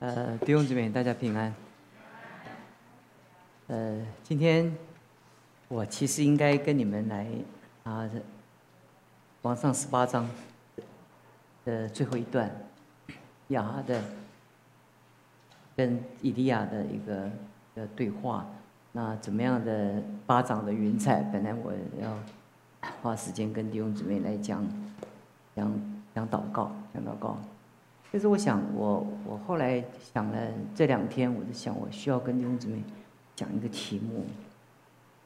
呃，弟兄姊妹，大家平安。呃，今天我其实应该跟你们来啊，王上十八章的最后一段，雅哈的跟以利亚的一个的对话。那怎么样的巴掌的云彩？本来我要花时间跟弟兄姊妹来讲讲讲祷告，讲祷告。就是我想，我我后来想了这两天，我就想，我需要跟弟兄姊妹讲一个题目。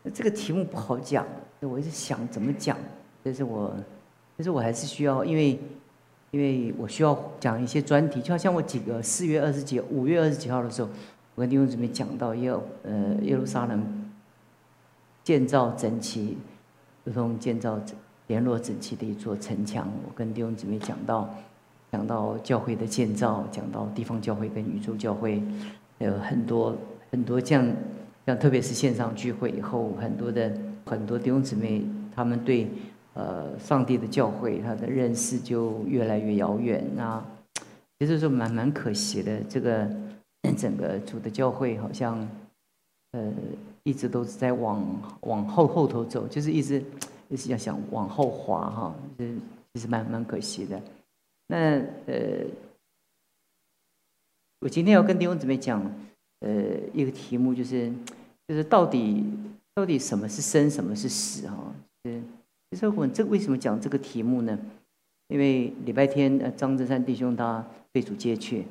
那这个题目不好讲，我一直想怎么讲。但是我，但是我还是需要，因为因为我需要讲一些专题，就好像我几个四月二十几、五月二十几号的时候，我跟弟兄姊妹讲到耶呃耶路撒冷建造整齐，如同建造联络整齐的一座城墙。我跟弟兄姊妹讲到。讲到教会的建造，讲到地方教会跟宇宙教会，有很多很多这样，像特别是线上聚会以后，很多的很多弟兄姊妹，他们对呃上帝的教会他的认识就越来越遥远。那其实是蛮蛮可惜的，这个整个主的教会好像呃一直都是在往往后后头走，就是一直一直要想往后滑哈，就是其实蛮蛮可惜的。那呃，我今天要跟弟兄姊妹讲，呃，一个题目就是，就是到底到底什么是生，什么是死哈？嗯，其实我这为什么讲这个题目呢？因为礼拜天呃，张振山弟兄他被主接去，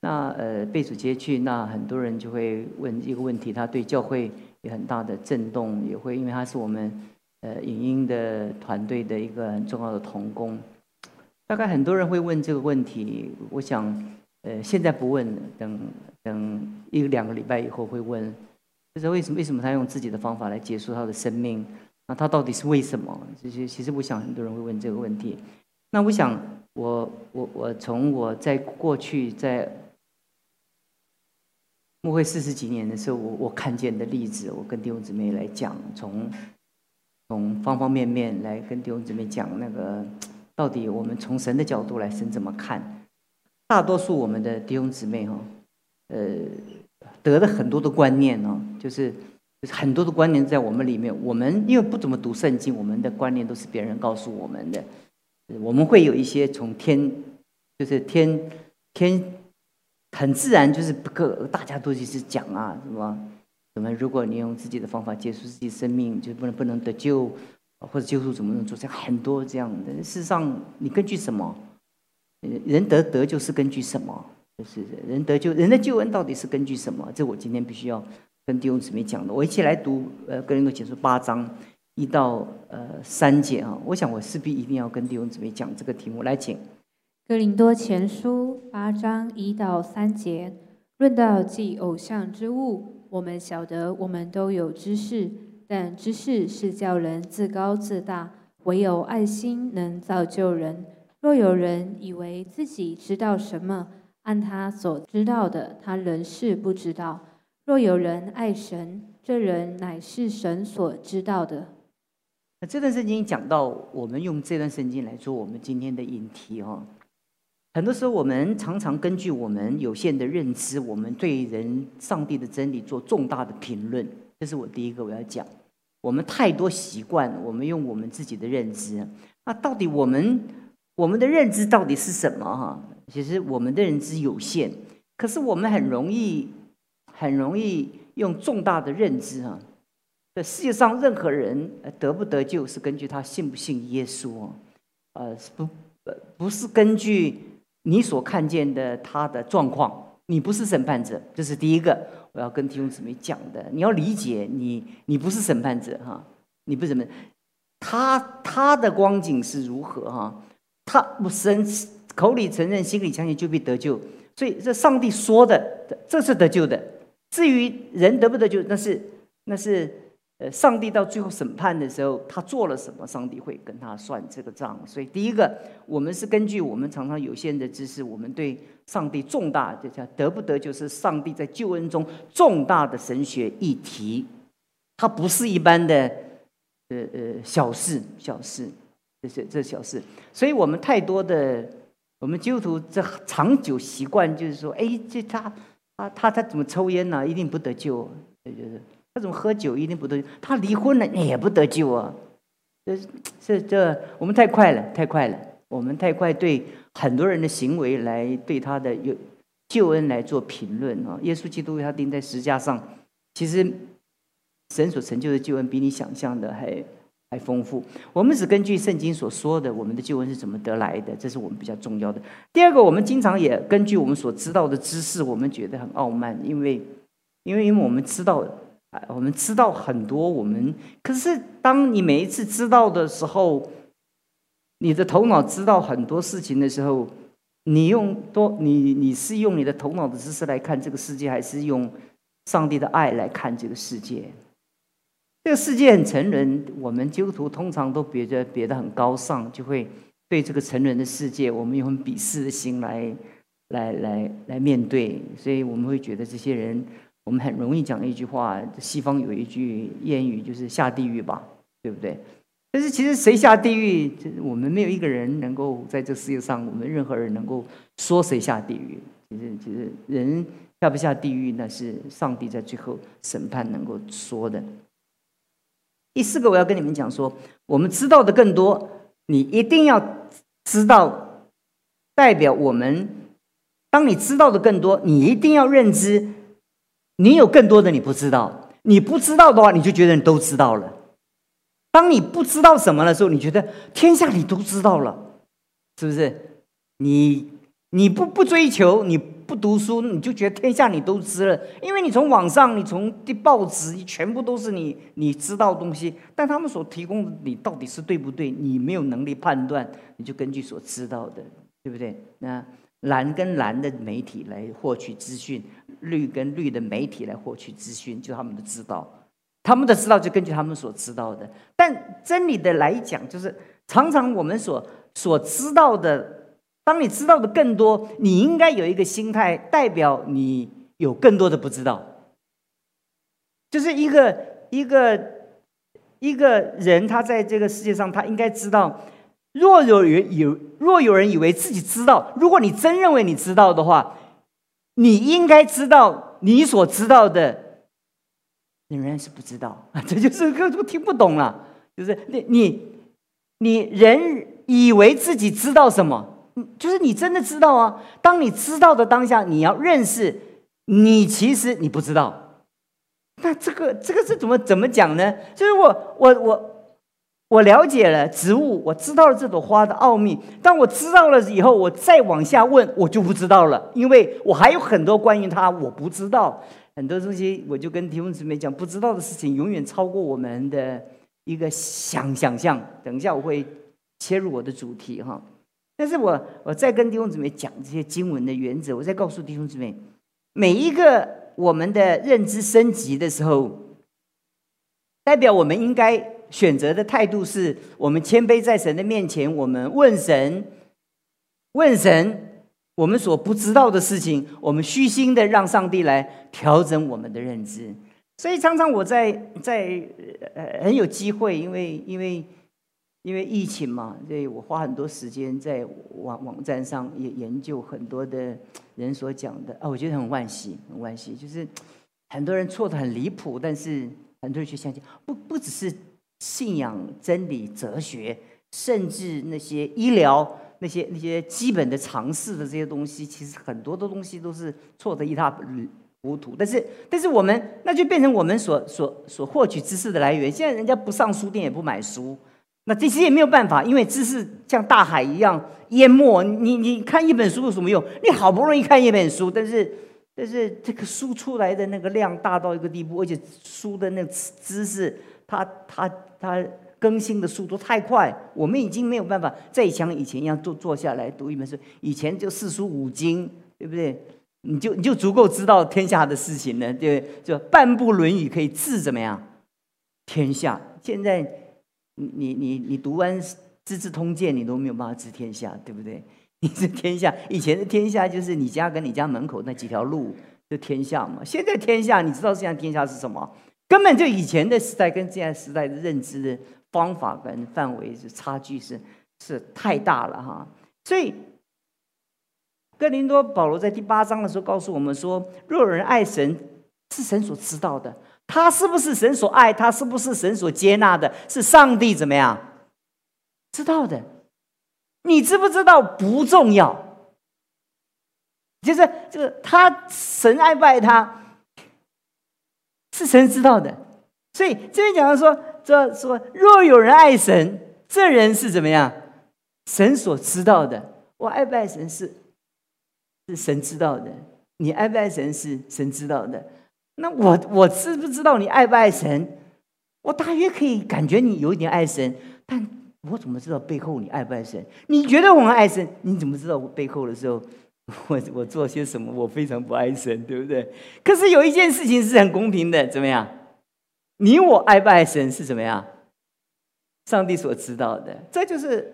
那呃被主接去，那很多人就会问一个问题，他对教会有很大的震动，也会因为他是我们呃影音的团队的一个很重要的同工。大概很多人会问这个问题，我想，呃，现在不问，等等一两个礼拜以后会问，就是为什么为什么他用自己的方法来结束他的生命？那他到底是为什么？这些其实我想很多人会问这个问题。那我想，我我我从我在过去在牧会四十几年的时候，我我看见的例子，我跟弟兄姊妹来讲，从从方方面面来跟弟兄姊妹讲那个。到底我们从神的角度来，神怎么看？大多数我们的弟兄姊妹哈，呃，得了很多的观念哦，就是很多的观念在我们里面。我们因为不怎么读圣经，我们的观念都是别人告诉我们的。我们会有一些从天，就是天天很自然，就是不个大家都就是讲啊，什么什么，如果你用自己的方法结束自己生命，就不能不能得救。或者救赎怎么能做？这很多这样的。事实上，你根据什么？人得得救是根据什么？就是人得救，人的救恩到底是根据什么？这我今天必须要跟弟兄姊妹讲的。我一起来读呃《哥林多前书》八章一到呃三节啊。我想我势必一定要跟弟兄姊妹讲这个题目。来，请《哥林多前书》八章一到三节，论到祭偶像之物，我们晓得我们都有知识。但知识是叫人自高自大，唯有爱心能造就人。若有人以为自己知道什么，按他所知道的，他仍是不知道。若有人爱神，这人乃是神所知道的。这段圣经讲到，我们用这段圣经来做我们今天的引题哦。很多时候，我们常常根据我们有限的认知，我们对人、上帝的真理做重大的评论。这是我第一个我要讲，我们太多习惯，我们用我们自己的认知，那到底我们我们的认知到底是什么？哈，其实我们的认知有限，可是我们很容易很容易用重大的认知哈。这世界上任何人得不得救，是根据他信不信耶稣，呃，不不是根据你所看见的他的状况，你不是审判者，这是第一个。我要跟弟兄姊妹讲的，你要理解，你你不是审判者哈，你不是什么，他他的光景是如何哈？他不神口里承认，心里相信就被得救，所以这上帝说的，这是得救的。至于人得不得救，那是那是。呃，上帝到最后审判的时候，他做了什么？上帝会跟他算这个账。所以，第一个，我们是根据我们常常有限的知识，我们对上帝重大，就叫得不得，就是上帝在救恩中重大的神学议题，它不是一般的呃呃小事，小事，这是这小事。所以我们太多的我们基督徒这长久习惯就是说，哎，这他他他他怎么抽烟呢？一定不得救。就是他怎么喝酒一定不得救，他离婚了也不得救啊。这这这，我们太快了，太快了，我们太快对很多人的行为来对他的有救恩来做评论啊。耶稣基督为他钉在石架上，其实神所成就的救恩比你想象的还。还丰富。我们只根据圣经所说的，我们的救恩是怎么得来的，这是我们比较重要的。第二个，我们经常也根据我们所知道的知识，我们觉得很傲慢，因为，因为，因为我们知道，啊，我们知道很多。我们可是，当你每一次知道的时候，你的头脑知道很多事情的时候，你用多，你你是用你的头脑的知识来看这个世界，还是用上帝的爱来看这个世界？这个世界很成人，我们基督徒通常都别着别的很高尚，就会对这个成人的世界，我们用很鄙视的心来来来来面对，所以我们会觉得这些人，我们很容易讲一句话，西方有一句谚语，就是下地狱吧，对不对？但是其实谁下地狱，我们没有一个人能够在这世界上，我们任何人能够说谁下地狱。其实其实人下不下地狱，那是上帝在最后审判能够说的。第四个，我要跟你们讲说，我们知道的更多，你一定要知道，代表我们。当你知道的更多，你一定要认知，你有更多的你不知道。你不知道的话，你就觉得你都知道了。当你不知道什么的时候，你觉得天下你都知道了，是不是？你你不不追求你。不读书，你就觉得天下你都知了，因为你从网上，你从的报纸，全部都是你你知道的东西。但他们所提供的，你到底是对不对？你没有能力判断，你就根据所知道的，对不对？那蓝跟蓝的媒体来获取资讯，绿跟绿的媒体来获取资讯，就他们的知道，他们的知道就根据他们所知道的。但真理的来讲，就是常常我们所所知道的。当你知道的更多，你应该有一个心态，代表你有更多的不知道。就是一个一个一个人，他在这个世界上，他应该知道。若有人有，若有人以为自己知道，如果你真认为你知道的话，你应该知道，你所知道的仍然是不知道啊。这就是个都听不懂了。就是你你你人以为自己知道什么？就是你真的知道啊！当你知道的当下，你要认识，你其实你不知道。那这个这个是怎么怎么讲呢？就是我我我我了解了植物，我知道了这朵花的奥秘。当我知道了以后，我再往下问，我就不知道了，因为我还有很多关于它我不知道很多东西。我就跟提问姊妹讲，不知道的事情永远超过我们的一个想想象。等一下我会切入我的主题哈。但是我我在跟弟兄姊妹讲这些经文的原则，我在告诉弟兄姊妹，每一个我们的认知升级的时候，代表我们应该选择的态度是：我们谦卑在神的面前，我们问神，问神我们所不知道的事情，我们虚心的让上帝来调整我们的认知。所以常常我在在呃很有机会，因为因为。因为疫情嘛，所以我花很多时间在网网站上也研究很多的人所讲的啊，我觉得很惋惜，很惋惜，就是很多人错的很离谱，但是很多人却相信，不不只是信仰真理、哲学，甚至那些医疗、那些那些基本的常识的这些东西，其实很多的东西都是错的一塌糊涂。但是，但是我们那就变成我们所所所获取知识的来源。现在人家不上书店，也不买书。那这些也没有办法，因为知识像大海一样淹没。你你看一本书有什么用？你好不容易看一本书，但是但是这个书出来的那个量大到一个地步，而且书的那知识，它它它更新的速度太快，我们已经没有办法再像以前一样坐坐下来读一本书。以前就四书五经，对不对？你就你就足够知道天下的事情了，对不对？就半部《论语》可以治怎么样？天下现在。你你你你读完《资治通鉴》，你都没有办法治天下，对不对？你是天下，以前的天下就是你家跟你家门口那几条路的天下嘛。现在天下，你知道现在天下是什么？根本就以前的时代跟现在时代的认知的方法跟范围是差距是是太大了哈。所以哥林多保罗在第八章的时候告诉我们说：若有人爱神，是神所知道的。他是不是神所爱？他是不是神所接纳的？是上帝怎么样知道的？你知不知道不重要。就是就是他神爱不爱他，是神知道的。所以这边讲到说，这说若有人爱神，这人是怎么样？神所知道的。我爱不爱神是是神知道的。你爱不爱神是神知道的。那我我知不知道你爱不爱神？我大约可以感觉你有一点爱神，但我怎么知道背后你爱不爱神？你觉得我们爱神，你怎么知道我背后的时候，我我做些什么？我非常不爱神，对不对？可是有一件事情是很公平的，怎么样？你我爱不爱神是怎么样？上帝所知道的，这就是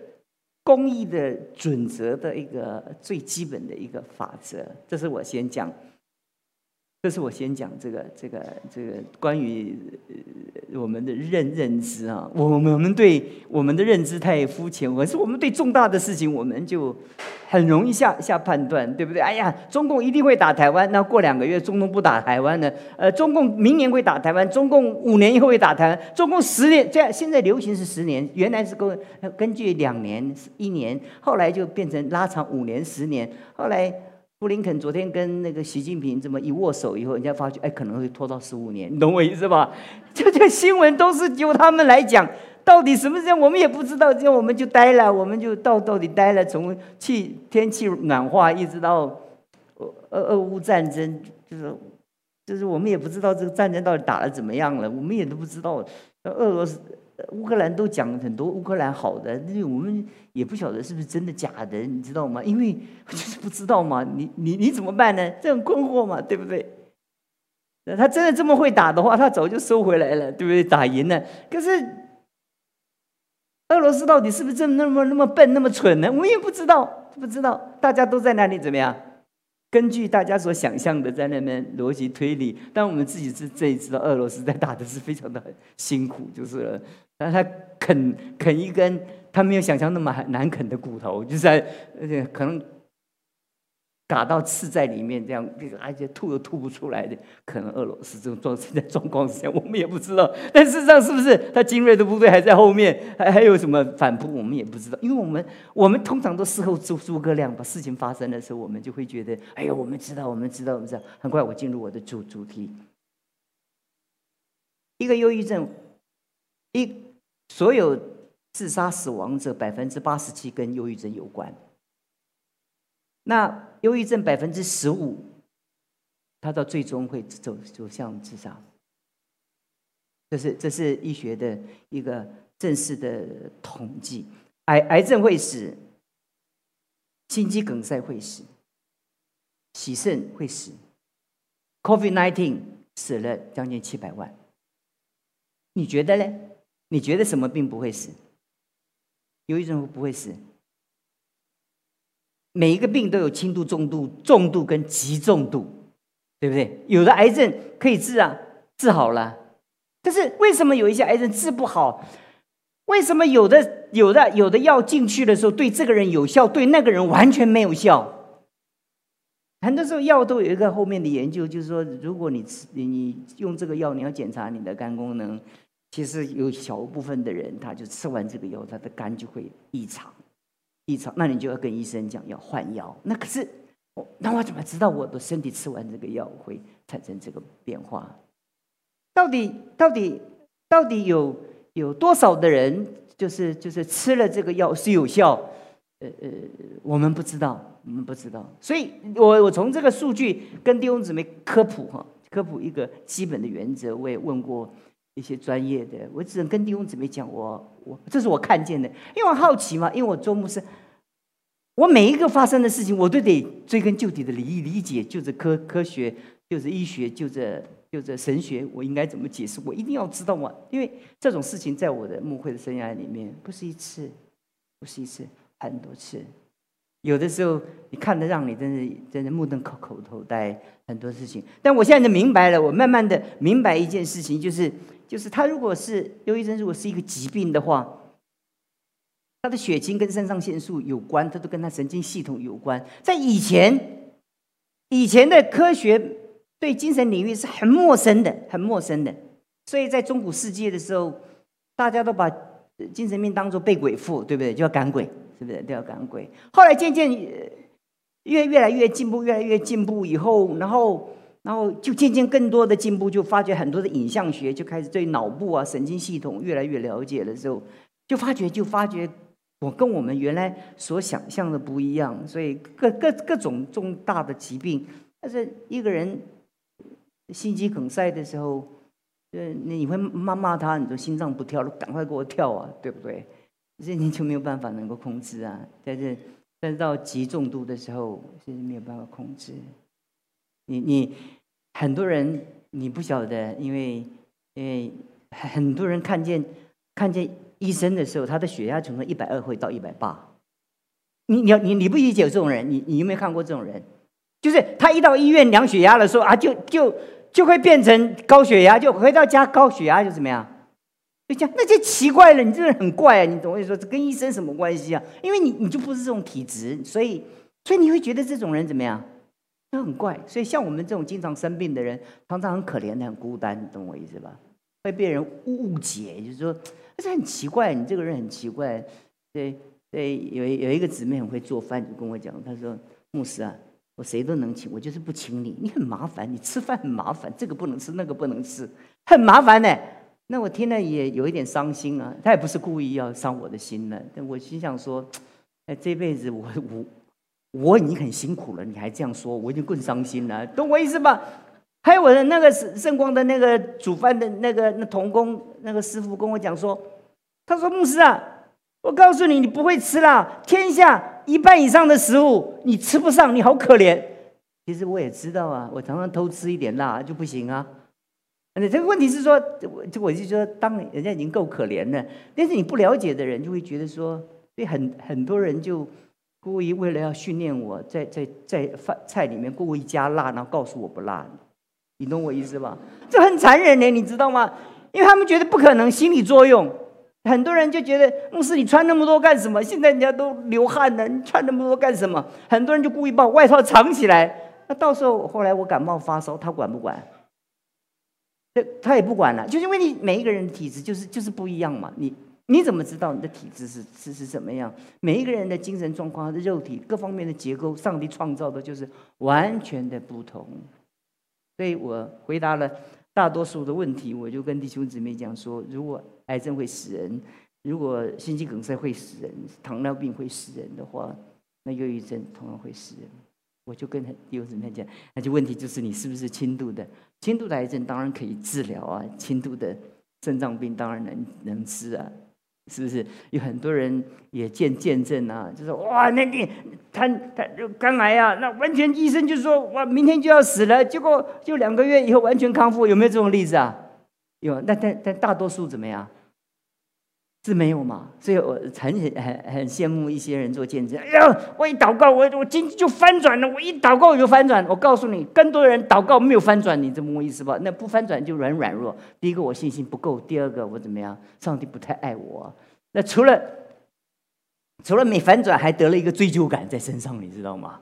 公益的准则的一个最基本的一个法则。这是我先讲。这是我先讲这个这个这个关于我们的认认知啊，我我们对我们的认知太肤浅，可是我们对重大的事情我们就很容易下下判断，对不对？哎呀，中共一定会打台湾，那过两个月中共不打台湾呢？呃，中共明年会打台湾，中共五年以后会打台湾，中共十年这样现在流行是十年，原来是根根据两年一年，后来就变成拉长五年十年，后来。布林肯昨天跟那个习近平这么一握手以后，人家发觉哎，可能会拖到十五年，你懂我意思吧？这这新闻都是由他们来讲，到底什么时间我们也不知道，这样我们就呆了，我们就到到底呆了。从气天气暖化一直到俄俄乌战争，就是就是我们也不知道这个战争到底打的怎么样了，我们也都不知道。俄罗斯。乌克兰都讲很多乌克兰好的，那我们也不晓得是不是真的假的，你知道吗？因为就是不知道嘛，你你你怎么办呢？这很困惑嘛，对不对？那他真的这么会打的话，他早就收回来了，对不对？打赢了。可是俄罗斯到底是不是真的那么那么笨、那么蠢呢？我们也不知道，不知道。大家都在那里怎么样？根据大家所想象的，在那边逻辑推理，但我们自己是这一次的，俄罗斯在打的是非常的辛苦，就是，但他啃啃一根，他没有想象那么难啃的骨头，就是而且可能。打到刺在里面，这样 而且吐都吐不出来的，可能俄罗斯这种状现在状况是这样，我们也不知道。但事实上，是不是他精锐的部队还在后面，还还有什么反扑，我们也不知道。因为我们我们通常都事后诸诸葛亮，把事情发生的时候，我们就会觉得，哎呀，我们知道，我们知道，我们知道。很快，我进入我的主主题。一个忧郁症，一所有自杀死亡者百分之八十七跟忧郁症有关。那忧郁症百分之十五，他到最终会走走向自杀。这是这是医学的一个正式的统计。癌癌症会死，心肌梗塞会死，洗肾会死，Covid nineteen 死了将近七百万。你觉得呢？你觉得什么病不会死？忧郁症不会死？每一个病都有轻度、中度、重度跟极重度，对不对？有的癌症可以治啊，治好了。但是为什么有一些癌症治不好？为什么有的、有的、有的药进去的时候对这个人有效，对那个人完全没有效？很多时候药都有一个后面的研究，就是说，如果你吃你用这个药，你要检查你的肝功能，其实有小部分的人，他就吃完这个药，他的肝就会异常。异常，那你就要跟医生讲要换药。那可是，那我怎么知道我的身体吃完这个药会产生这个变化？到底到底到底有有多少的人就是就是吃了这个药是有效？呃呃，我们不知道，我们不知道。所以我我从这个数据跟弟兄姊妹科普哈，科普一个基本的原则。我也问过。一些专业的，我只能跟弟兄姊妹讲，我我这是我看见的，因为我好奇嘛，因为我做牧师，我每一个发生的事情，我都得追根究底的理理解，就是科科学，就是医学，就这就这神学，我应该怎么解释？我一定要知道嘛，因为这种事情在我的牧会的生涯里面，不是一次，不是一次，很多次。有的时候你看的让你真是真的目瞪口口头呆，很多事情。但我现在就明白了，我慢慢的明白一件事情，就是就是他如果是忧郁症，如果是一个疾病的话，他的血清跟肾上腺素有关，它都跟他神经系统有关。在以前，以前的科学对精神领域是很陌生的，很陌生的。所以在中古世界的时候，大家都把精神病当作被鬼附，对不对？就要赶鬼，是不是都要赶鬼？后来渐渐越越来越进步，越来越进步以后，然后然后就渐渐更多的进步，就发觉很多的影像学就开始对脑部啊神经系统越来越了解的时候，就发觉就发觉。我跟我们原来所想象的不一样，所以各各各种重大的疾病，但是一个人心肌梗塞的时候，呃，你会骂骂他，你说心脏不跳了，赶快给我跳啊，对不对？这你就没有办法能够控制啊。但是但是到极重度的时候是没有办法控制。你你很多人你不晓得，因为因为很多人看见看见。医生的时候，他的血压从一百二会到一百八。你你要你你不理解这种人，你你有没有看过这种人？就是他一到医院量血压的时候啊，就就就会变成高血压，就回到家高血压就怎么样？就这样，那就奇怪了。你这人很怪啊！你懂我意思说，这跟医生什么关系啊？因为你你就不是这种体质，所以所以你会觉得这种人怎么样？那很怪。所以像我们这种经常生病的人，常常很可怜的，很孤单，你懂我意思吧？会被人误解，就是说。但是很奇怪，你这个人很奇怪。对对，有有一个姊妹很会做饭，就跟我讲，她说：“牧师啊，我谁都能请，我就是不请你，你很麻烦，你吃饭很麻烦，这个不能吃，那个不能吃，很麻烦呢。”那我听了也有一点伤心啊。他也不是故意要伤我的心的，但我心想说：“哎，这辈子我我我已经很辛苦了，你还这样说，我已经更伤心了，懂我意思吧？”还有我的那个圣圣光的那个煮饭的那个那童工那个师傅跟我讲说，他说牧师啊，我告诉你，你不会吃啦，天下一半以上的食物你吃不上，你好可怜。其实我也知道啊，我常常偷吃一点辣就不行啊。你这个问题是说，我就我就说，当人家已经够可怜了，但是你不了解的人就会觉得说，对很很多人就故意为了要训练我在在在饭菜里面故意加辣，然后告诉我不辣。你懂我意思吧？这很残忍的，你知道吗？因为他们觉得不可能，心理作用。很多人就觉得牧师，你穿那么多干什么？现在人家都流汗了，你穿那么多干什么？很多人就故意把我外套藏起来。那到时候后来我感冒发烧，他管不管？这他也不管了，就是因为你每一个人的体质就是就是不一样嘛。你你怎么知道你的体质是是是怎么样？每一个人的精神状况、他的肉体各方面的结构，上帝创造的就是完全的不同。所以我回答了大多数的问题，我就跟弟兄姊妹讲说：如果癌症会死人，如果心肌梗塞会死人，糖尿病会死人的话，那忧郁症同样会死人。我就跟弟兄姊妹讲，那就问题就是你是不是轻度的？轻度的癌症当然可以治疗啊，轻度的肾脏病当然能能治啊。是不是有很多人也见见证啊？就是哇，那个他他就肝癌啊，那完全医生就说哇，明天就要死了，结果就两个月以后完全康复，有没有这种例子啊？有，那但但大多数怎么样？是没有嘛？所以我很很很羡慕一些人做见证。哎呀，我一祷告，我我经济就翻转了。我一祷告我就翻转。我告诉你，更多人祷告没有翻转，你这么意思吧？那不翻转就软软弱。第一个我信心不够，第二个我怎么样？上帝不太爱我。那除了除了没翻转，还得了一个追究感在身上，你知道吗？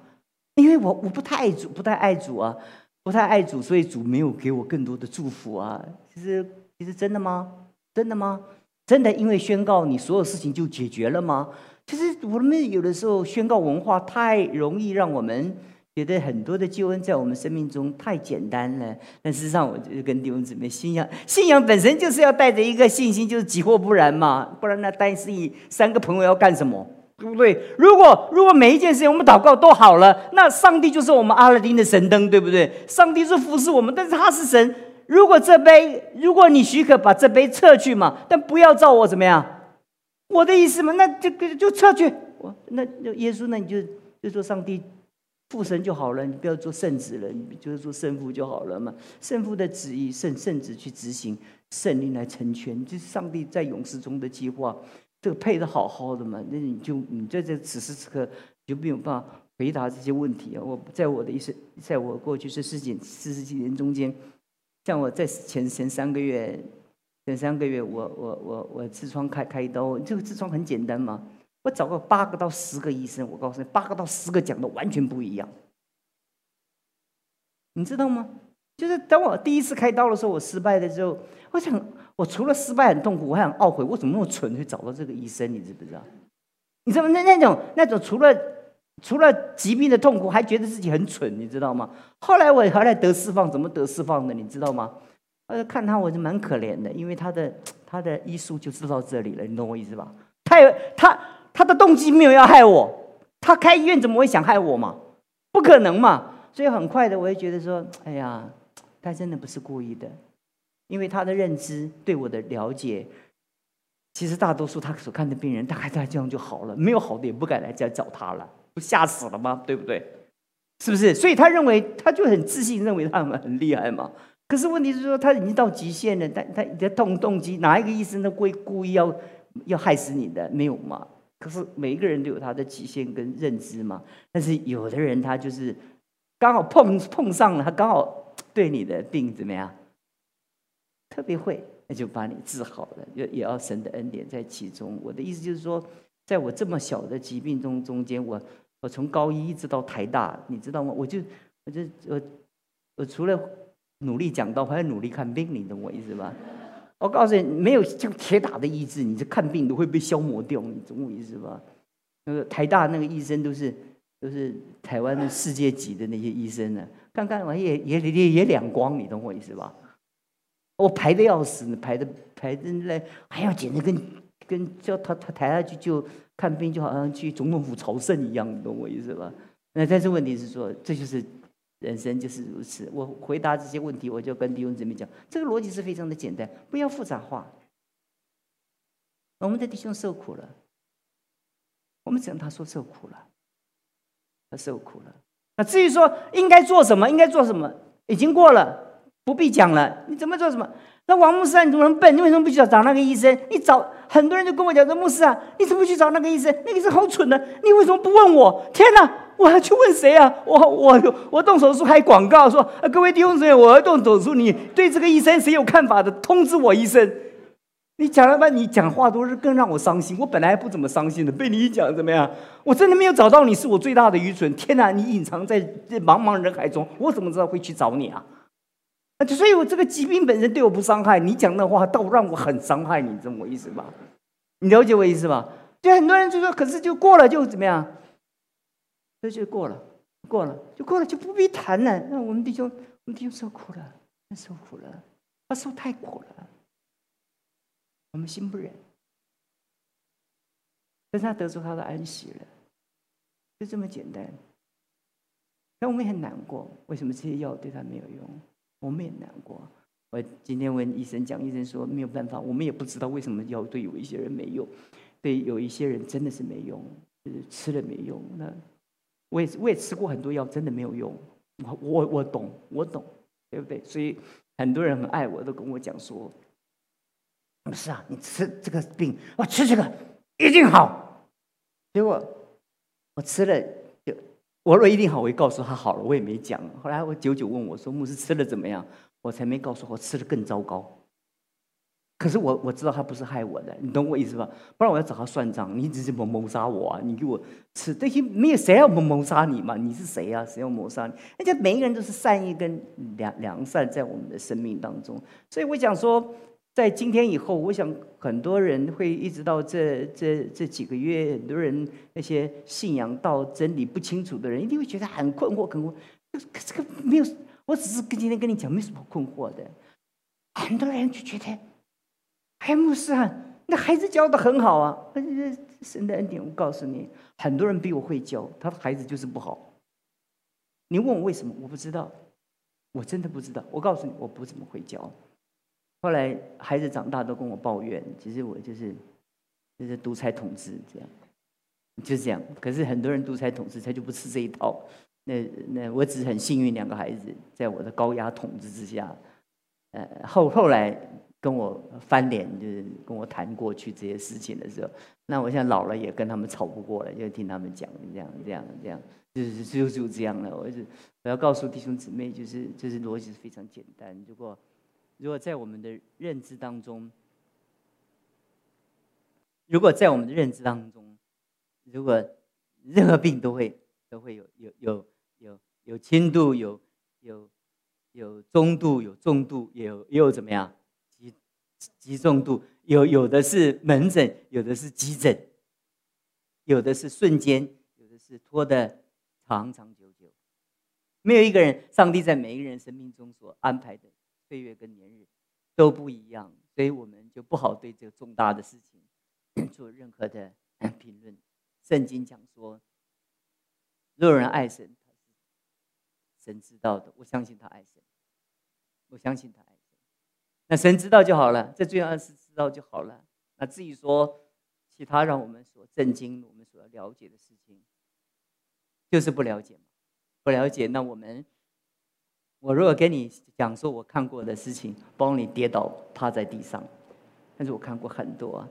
因为我我不太爱主，不太爱主啊，不太爱主，所以主没有给我更多的祝福啊。其实其实真的吗？真的吗？真的因为宣告你所有事情就解决了吗？其实我们有的时候宣告文化太容易让我们觉得很多的救恩在我们生命中太简单了。但事实上，我就跟弟兄姊妹信仰，信仰本身就是要带着一个信心，就是己或不然嘛。不然那单是以三个朋友要干什么？对不对？如果如果每一件事情我们祷告都好了，那上帝就是我们阿拉丁的神灯，对不对？上帝是服侍我们，但是他是神。如果这杯，如果你许可把这杯撤去嘛，但不要照我怎么样？我的意思嘛，那这个就撤去。我那耶稣，那你就就说上帝父神就好了，你不要做圣子了，你就是做圣父就好了嘛。圣父的旨意，圣圣子去执行，圣灵来成全，就是上帝在勇士中的计划，这个配的好好的嘛。那你就你在这此时此刻就没有办法回答这些问题啊。我在我的一生，在我过去这四几四十几年中间。像我在前前三个月，前三个月我我我我痔疮开开刀，这个痔疮很简单嘛，我找个八个到十个医生，我告诉你，八个到十个讲的完全不一样。你知道吗？就是当我第一次开刀的时候，我失败的时候，我想，我除了失败很痛苦，我还很懊悔，我怎么那么蠢去找到这个医生？你知不知道？你知道那那种那种除了除了疾病的痛苦，还觉得自己很蠢，你知道吗？后来我后来得释放，怎么得释放的？你知道吗？呃，看他我就蛮可怜的，因为他的他的医术就知道这里了，你懂我意思吧？他有他他的动机没有要害我，他开医院怎么会想害我嘛？不可能嘛！所以很快的，我会觉得说，哎呀。他真的不是故意的，因为他的认知对我的了解，其实大多数他所看的病人大概在这样就好了，没有好的也不敢来再找他了，不吓死了吗？对不对？是不是？所以他认为他就很自信，认为他们很厉害嘛。可是问题是说他已经到极限了，他他的动动机，哪一个医生都会故意要要害死你的？没有嘛？可是每一个人都有他的极限跟认知嘛。但是有的人他就是刚好碰碰上了，他刚好。对你的病怎么样？特别会，那就把你治好了。也也要神的恩典在其中。我的意思就是说，在我这么小的疾病中中间，我我从高一一直到台大，你知道吗？我就我就我我除了努力讲道，还要努力看病，你懂我意思吧？我告诉你，没有像铁打的医治，你这看病都会被消磨掉，你懂我意思吧？那个台大那个医生都是都是台湾的世界级的那些医生呢。看看我也也也也两光，你懂我意思吧？我排的要死，排的排的来还要简直跟跟叫他他抬下去就看病，就好像去总统府朝圣一样，你懂我意思吧？那但是问题是说，这就是人生就是如此。我回答这些问题，我就跟弟兄姊妹讲，这个逻辑是非常的简单，不要复杂化。我们的弟兄受苦了，我们只能他说受苦了，他受苦了。那至于说应该做什么，应该做什么，已经过了，不必讲了。你怎么做什么？那王牧师啊，你怎么笨？你为什么不去找找那个医生？你找很多人就跟我讲说，牧师啊，你怎么不去找那个医生？那个医生好蠢的，你为什么不问我？天哪，我要去问谁啊？我我我动手术还广告说，各位弟兄姊妹，我要动手术，你对这个医生谁有看法的，通知我一声。你讲了吧？你讲话都是更让我伤心。我本来不怎么伤心的，被你一讲怎么样？我真的没有找到你，是我最大的愚蠢。天哪！你隐藏在这茫茫人海中，我怎么知道会去找你啊？所以我这个疾病本身对我不伤害，你讲的话倒让我很伤害你，你懂我意思吧？你了解我意思吧？就很多人就说，可是就过了就怎么样？这就过了，过了就过了，就不必谈了。那我们弟兄，我们弟兄受苦了，受苦了，他受太苦了。我们心不忍，但是他得出他的安息了，就这么简单。但我们也很难过，为什么这些药对他没有用？我们也难过。我今天问医生讲，医生说没有办法，我们也不知道为什么药对有一些人没用，对有一些人真的是没用，就是吃了没用。那我也我也吃过很多药，真的没有用。我我我懂，我懂，对不对？所以很多人很爱我，都跟我讲说。不是啊，你吃这个病，我吃这个一定好。结果我吃了，我若一定好，我会告诉他好了，我也没讲。后来我九九问我说：“牧师吃了怎么样？”我才没告诉我吃的更糟糕。可是我我知道他不是害我的，你懂我意思吧？不然我要找他算账。你只是谋谋杀我啊！你给我吃这些，没有谁要谋谋杀你嘛？你是谁啊？谁要谋杀你？而且每一个人都是善意跟良良善在我们的生命当中，所以我想说。在今天以后，我想很多人会一直到这这这几个月，很多人那些信仰到真理不清楚的人，一定会觉得很困惑，很困惑。可这个没有，我只是跟今天跟你讲，没什么困惑的。很多人就觉得，哎，牧师啊，那孩子教的很好啊。神的恩典，我告诉你，很多人比我会教，他的孩子就是不好。你问我为什么，我不知道，我真的不知道。我告诉你，我不怎么会教。后来孩子长大都跟我抱怨，其实我就是就是独裁统治这样，就是这样。可是很多人独裁统治，他就不吃这一套。那那我只是很幸运，两个孩子在我的高压统治之下，呃后后来跟我翻脸，就是跟我谈过去这些事情的时候，那我现在老了也跟他们吵不过了，就听他们讲这样这样这样，就是就就这样了。我是我要告诉弟兄姊妹，就是就是逻辑是非常简单，如果。如果在我们的认知当中，如果在我们的认知当中，如果任何病都会都会有有有有有轻度，有有有中度，有重度，也有也有怎么样极极重度，有有的是门诊，有的是急诊，有的是瞬间，有的是拖的长长久久。没有一个人，上帝在每一个人生命中所安排的岁月跟年日都不一样，所以我们就不好对这个重大的事情 做任何的 评论。圣经讲说，若有人爱神，他是神知道的。我相信他爱神，我相信他爱神。那神知道就好了，这最重要是知道就好了。那至于说其他让我们所震惊、我们所要了解的事情，就是不了解嘛。不了解，那我们，我如果跟你讲说我看过的事情，帮你跌倒趴在地上，但是我看过很多，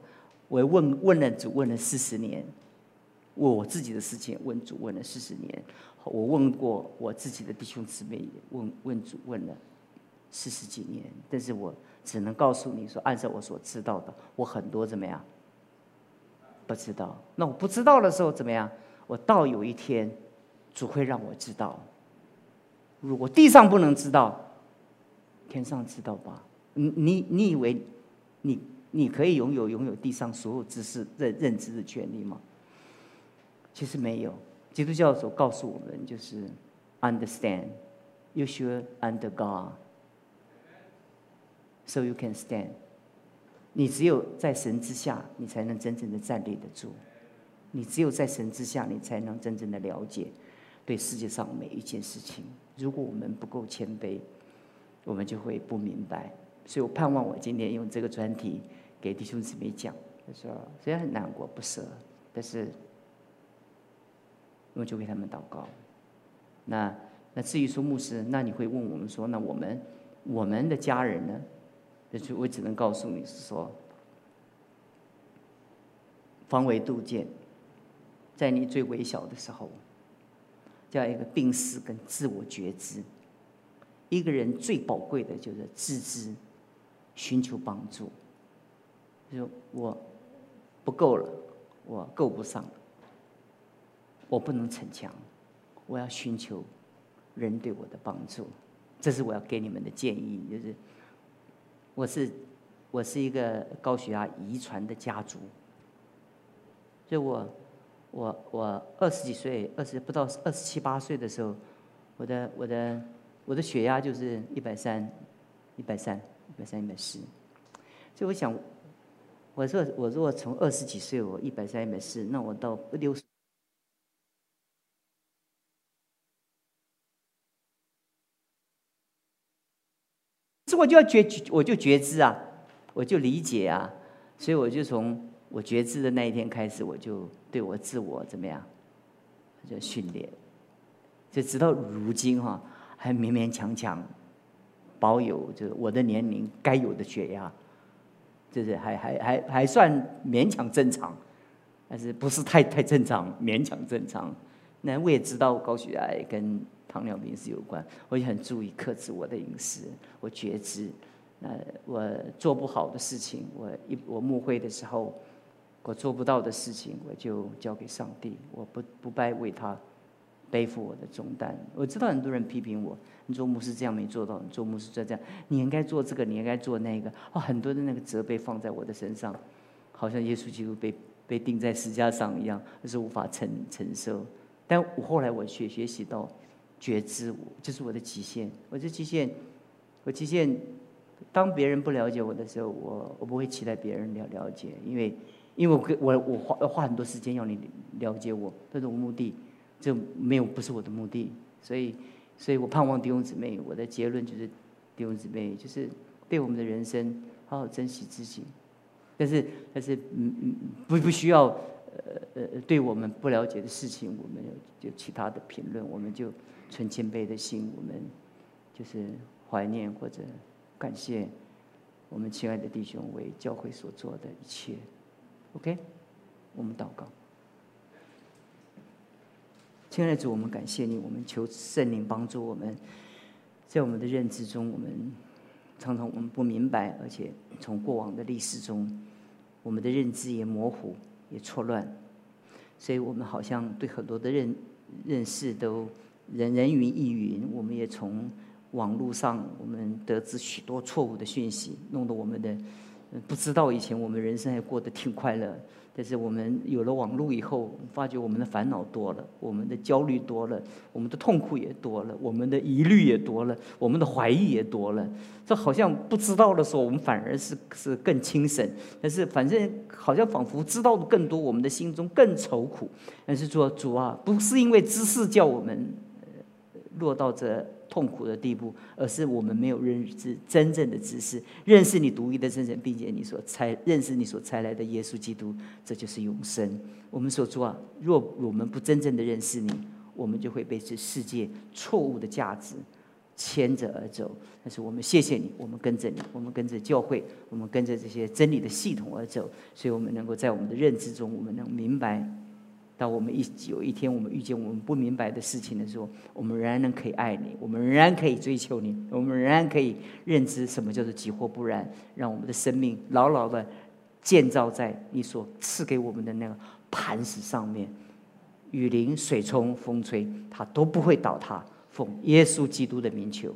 我问问了主问了四十年。我自己的事情问主问了四十年，我问过我自己的弟兄姊妹问问主问了四十几年，但是我只能告诉你说，按照我所知道的，我很多怎么样不知道。那我不知道的时候怎么样？我到有一天主会让我知道。如果地上不能知道，天上知道吧？你你你以为你你可以拥有拥有地上所有知识认认知的权利吗？其实没有，基督教所告诉我们就是 understand, you should under God, so you can stand。你只有在神之下，你才能真正的站立得住。你只有在神之下，你才能真正的了解对世界上每一件事情。如果我们不够谦卑，我们就会不明白。所以我盼望我今天用这个专题给弟兄姊妹讲，他说虽然很难过不舍，但是。我就为他们祷告。那那至于说牧师，那你会问我们说，那我们我们的家人呢？那就我只能告诉你是说，防微杜渐，在你最微小的时候，叫一个病死跟自我觉知。一个人最宝贵的就是自知，寻求帮助。就我不够了，我够不上。我不能逞强，我要寻求人对我的帮助，这是我要给你们的建议。就是，我是我是一个高血压遗传的家族，所以我我我二十几岁，二十不到二十七八岁的时候，我的我的我的血压就是一百三，一百三，一百三一百四。所以我想，我说我如果从二十几岁我一百三一百四，那我到六十。这我就要觉，我就觉知啊，我就理解啊，所以我就从我觉知的那一天开始，我就对我自我怎么样，就训练，就直到如今哈，还勉勉强强保有就是我的年龄该有的血压，就是还还还还算勉强正常，但是不是太太正常，勉强正常。那我也知道高血压跟。糖尿病是有关，我也很注意克制我的饮食，我觉知，那我做不好的事情，我一我慕会的时候，我做不到的事情，我就交给上帝，我不不拜为他背负我的重担。我知道很多人批评我，你做牧师这样没做到，你做牧师这样，你应该做这个，你应该做那个，哦，很多的那个责备放在我的身上，好像耶稣基督被被钉在石架上一样，那是无法承承受。但我后来我学学习到。觉知，我就是我的极限。我这极限，我极限。当别人不了解我的时候，我我不会期待别人了了解，因为因为我我我花花很多时间要你了解我，这种目的这没有不是我的目的。所以，所以我盼望弟兄姊妹，我的结论就是弟兄姊妹就是对我们的人生好好珍惜自己。但是但是嗯嗯不不需要呃呃对我们不了解的事情，我们有就其他的评论，我们就。存谦卑的心，我们就是怀念或者感谢我们亲爱的弟兄为教会所做的一切。OK，我们祷告。亲爱的主，我们感谢你，我们求圣灵帮助我们，在我们的认知中，我们常常我们不明白，而且从过往的历史中，我们的认知也模糊，也错乱。所以我们好像对很多的认认识都人人云亦云。我们也从网络上我们得知许多错误的讯息，弄得我们的不知道以前我们人生还过得挺快乐。但是我们有了网络以后，发觉我们的烦恼多了，我们的焦虑多了，我们的痛苦也多了，我们的疑虑也多了，我们的怀疑也多了。这好像不知道的时候，我们反而是是更轻省；但是反正好像仿佛知道的更多，我们的心中更愁苦。但是说主啊，不是因为知识叫我们落到这。痛苦的地步，而是我们没有认知真正的知识，认识你独一的真神，并且你所猜认识你所猜来的耶稣基督，这就是永生。我们所做啊，若我们不真正的认识你，我们就会被这世界错误的价值牵着而走。但是我们谢谢你，我们跟着你，我们跟着教会，我们跟着这些真理的系统而走，所以我们能够在我们的认知中，我们能明白。当我们一有一天我们遇见我们不明白的事情的时候，我们仍然能可以爱你，我们仍然可以追求你，我们仍然可以认知什么叫做己或不然，让我们的生命牢牢的建造在你所赐给我们的那个磐石上面。雨淋、水冲、风吹，它都不会倒塌。奉耶稣基督的名求。